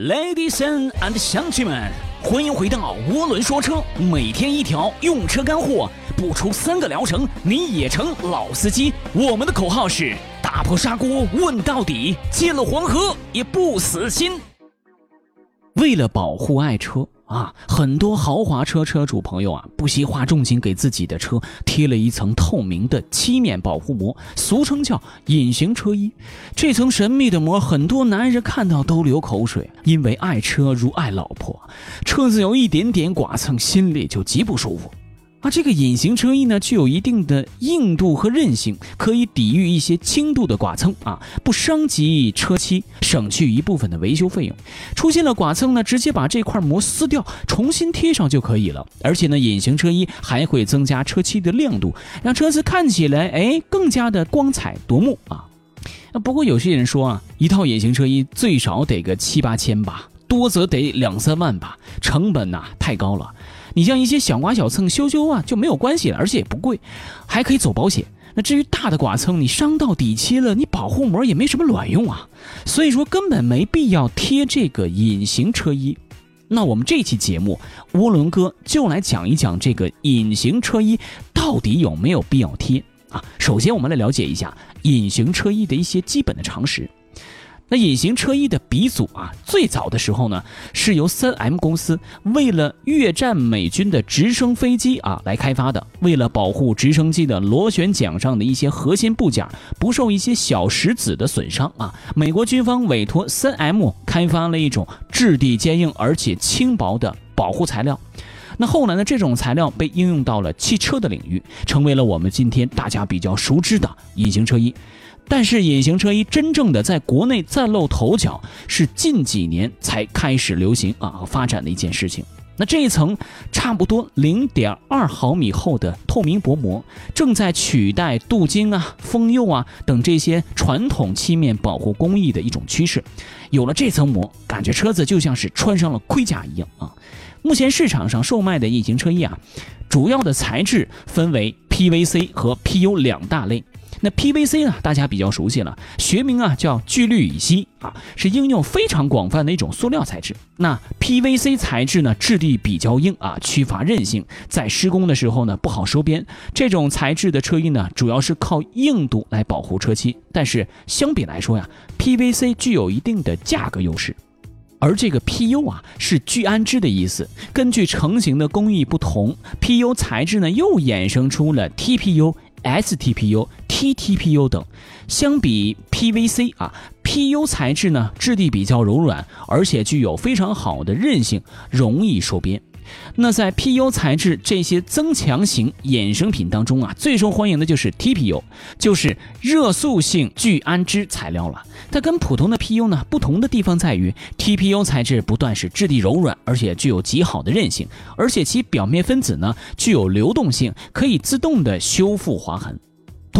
Ladies and 乡亲们，欢迎回到涡轮说车，每天一条用车干货，不出三个疗程你也成老司机。我们的口号是打破砂锅问到底，见了黄河也不死心。为了保护爱车。啊，很多豪华车车主朋友啊，不惜花重金给自己的车贴了一层透明的漆面保护膜，俗称叫隐形车衣。这层神秘的膜，很多男人看到都流口水，因为爱车如爱老婆，车子有一点点剐蹭，心里就极不舒服。啊这个隐形车衣呢，具有一定的硬度和韧性，可以抵御一些轻度的剐蹭啊，不伤及车漆，省去一部分的维修费用。出现了剐蹭呢，直接把这块膜撕掉，重新贴上就可以了。而且呢，隐形车衣还会增加车漆的亮度，让车子看起来哎更加的光彩夺目啊。那不过有些人说啊，一套隐形车衣最少得个七八千吧，多则得两三万吧，成本呐太高了。你像一些小刮小蹭修修啊就没有关系了，而且也不贵，还可以走保险。那至于大的剐蹭，你伤到底漆了，你保护膜也没什么卵用啊。所以说根本没必要贴这个隐形车衣。那我们这期节目，涡轮哥就来讲一讲这个隐形车衣到底有没有必要贴啊？首先我们来了解一下隐形车衣的一些基本的常识。那隐形车衣的鼻祖啊，最早的时候呢，是由三 M 公司为了越战美军的直升飞机啊来开发的。为了保护直升机的螺旋桨上的一些核心部件不受一些小石子的损伤啊，美国军方委托三 M 开发了一种质地坚硬而且轻薄的保护材料。那后来呢，这种材料被应用到了汽车的领域，成为了我们今天大家比较熟知的隐形车衣。但是隐形车衣真正的在国内崭露头角，是近几年才开始流行啊和发展的一件事情。那这一层差不多零点二毫米厚的透明薄膜，正在取代镀金啊、封釉啊等这些传统漆面保护工艺的一种趋势。有了这层膜，感觉车子就像是穿上了盔甲一样啊。目前市场上售卖的隐形车衣啊，主要的材质分为 PVC 和 PU 两大类。那 PVC 呢？大家比较熟悉了，学名啊叫聚氯乙烯啊，是应用非常广泛的一种塑料材质。那 PVC 材质呢，质地比较硬啊，缺乏韧性，在施工的时候呢不好收边。这种材质的车衣呢，主要是靠硬度来保护车漆，但是相比来说呀，PVC 具有一定的价格优势。而这个 PU 啊，是聚氨酯的意思。根据成型的工艺不同，PU 材质呢又衍生出了 TPU。STPU、TTPU 等，相比 PVC 啊，PU 材质呢质地比较柔软，而且具有非常好的韧性，容易收边。那在 PU 材质这些增强型衍生品当中啊，最受欢迎的就是 TPU，就是热塑性聚氨酯材料了。它跟普通的 PU 呢不同的地方在于，TPU 材质不但是质地柔软，而且具有极好的韧性，而且其表面分子呢具有流动性，可以自动的修复划痕。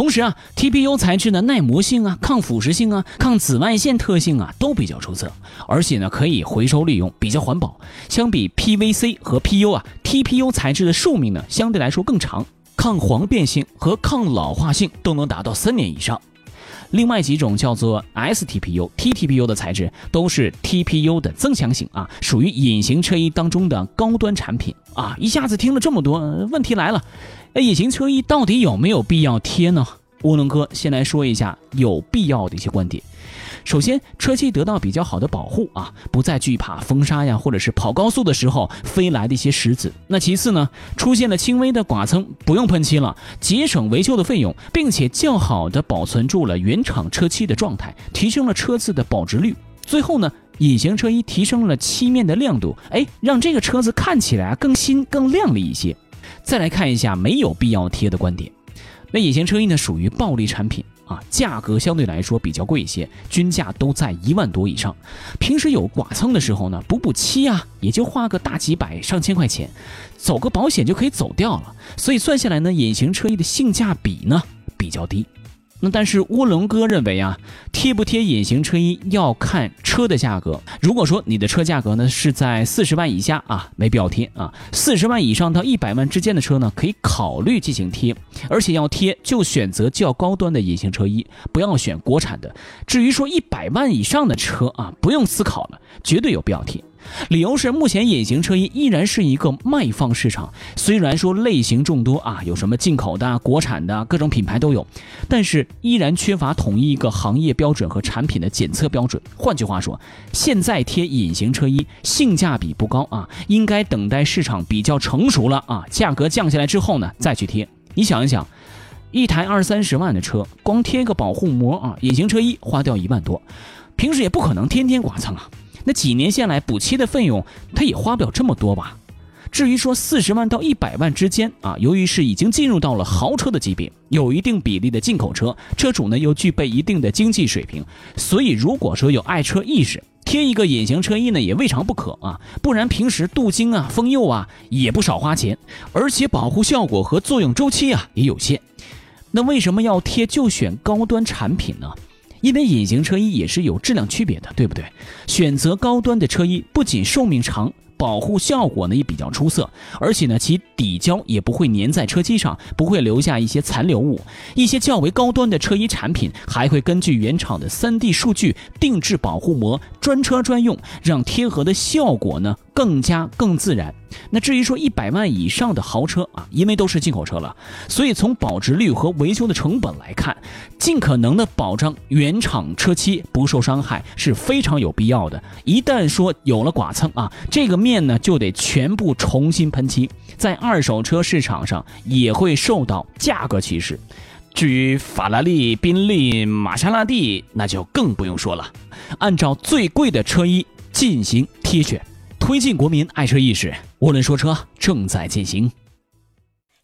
同时啊，TPU 材质的耐磨性啊、抗腐蚀性啊、抗紫外线特性啊都比较出色，而且呢可以回收利用，比较环保。相比 PVC 和 PU 啊，TPU 材质的寿命呢相对来说更长，抗黄变性和抗老化性都能达到三年以上。另外几种叫做 STPU、TTPU 的材质都是 TPU 的增强型啊，属于隐形车衣当中的高端产品啊。一下子听了这么多，问题来了。那，隐形车衣到底有没有必要贴呢？涡轮哥先来说一下有必要的一些观点。首先，车漆得到比较好的保护啊，不再惧怕风沙呀，或者是跑高速的时候飞来的一些石子。那其次呢，出现了轻微的剐蹭，不用喷漆了，节省维修的费用，并且较好的保存住了原厂车漆的状态，提升了车子的保值率。最后呢，隐形车衣提升了漆面的亮度，哎，让这个车子看起来更新、更亮丽一些。再来看一下没有必要贴的观点。那隐形车衣呢，属于暴利产品啊，价格相对来说比较贵一些，均价都在一万多以上。平时有剐蹭的时候呢，补补漆啊，也就花个大几百上千块钱，走个保险就可以走掉了。所以算下来呢，隐形车衣的性价比呢比较低。那但是涡轮哥认为啊，贴不贴隐形车衣要看车的价格。如果说你的车价格呢是在四十万以下啊，没必要贴啊；四十万以上到一百万之间的车呢，可以考虑进行贴，而且要贴就选择较高端的隐形车衣，不要选国产的。至于说一百万以上的车啊，不用思考了，绝对有必要贴。理由是，目前隐形车衣依然是一个卖方市场。虽然说类型众多啊，有什么进口的、国产的，各种品牌都有，但是依然缺乏统一一个行业标准和产品的检测标准。换句话说，现在贴隐形车衣性价比不高啊，应该等待市场比较成熟了啊，价格降下来之后呢，再去贴。你想一想，一台二三十万的车，光贴个保护膜啊，隐形车衣花掉一万多，平时也不可能天天剐蹭啊。那几年下来补漆的费用，他也花不了这么多吧？至于说四十万到一百万之间啊，由于是已经进入到了豪车的级别，有一定比例的进口车，车主呢又具备一定的经济水平，所以如果说有爱车意识，贴一个隐形车衣呢也未尝不可啊。不然平时镀金啊、封釉啊也不少花钱，而且保护效果和作用周期啊也有限。那为什么要贴就选高端产品呢？因为隐形车衣也是有质量区别的，对不对？选择高端的车衣，不仅寿命长，保护效果呢也比较出色，而且呢其底胶也不会粘在车漆上，不会留下一些残留物。一些较为高端的车衣产品还会根据原厂的 3D 数据定制保护膜，专车专用，让贴合的效果呢更加更自然。那至于说一百万以上的豪车啊，因为都是进口车了，所以从保值率和维修的成本来看，尽可能的保障原厂车漆不受伤害是非常有必要的。一旦说有了剐蹭啊，这个面呢就得全部重新喷漆，在二手车市场上也会受到价格歧视。至于法拉利、宾利、玛莎拉蒂，那就更不用说了，按照最贵的车衣进行贴选。推进国民爱车意识，涡轮说车正在进行。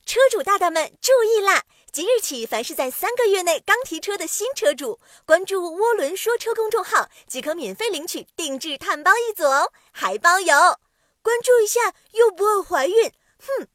车主大大们注意啦！即日起，凡是在三个月内刚提车的新车主，关注“涡轮说车”公众号即可免费领取定制碳包一组哦，还包邮。关注一下又不会怀孕，哼。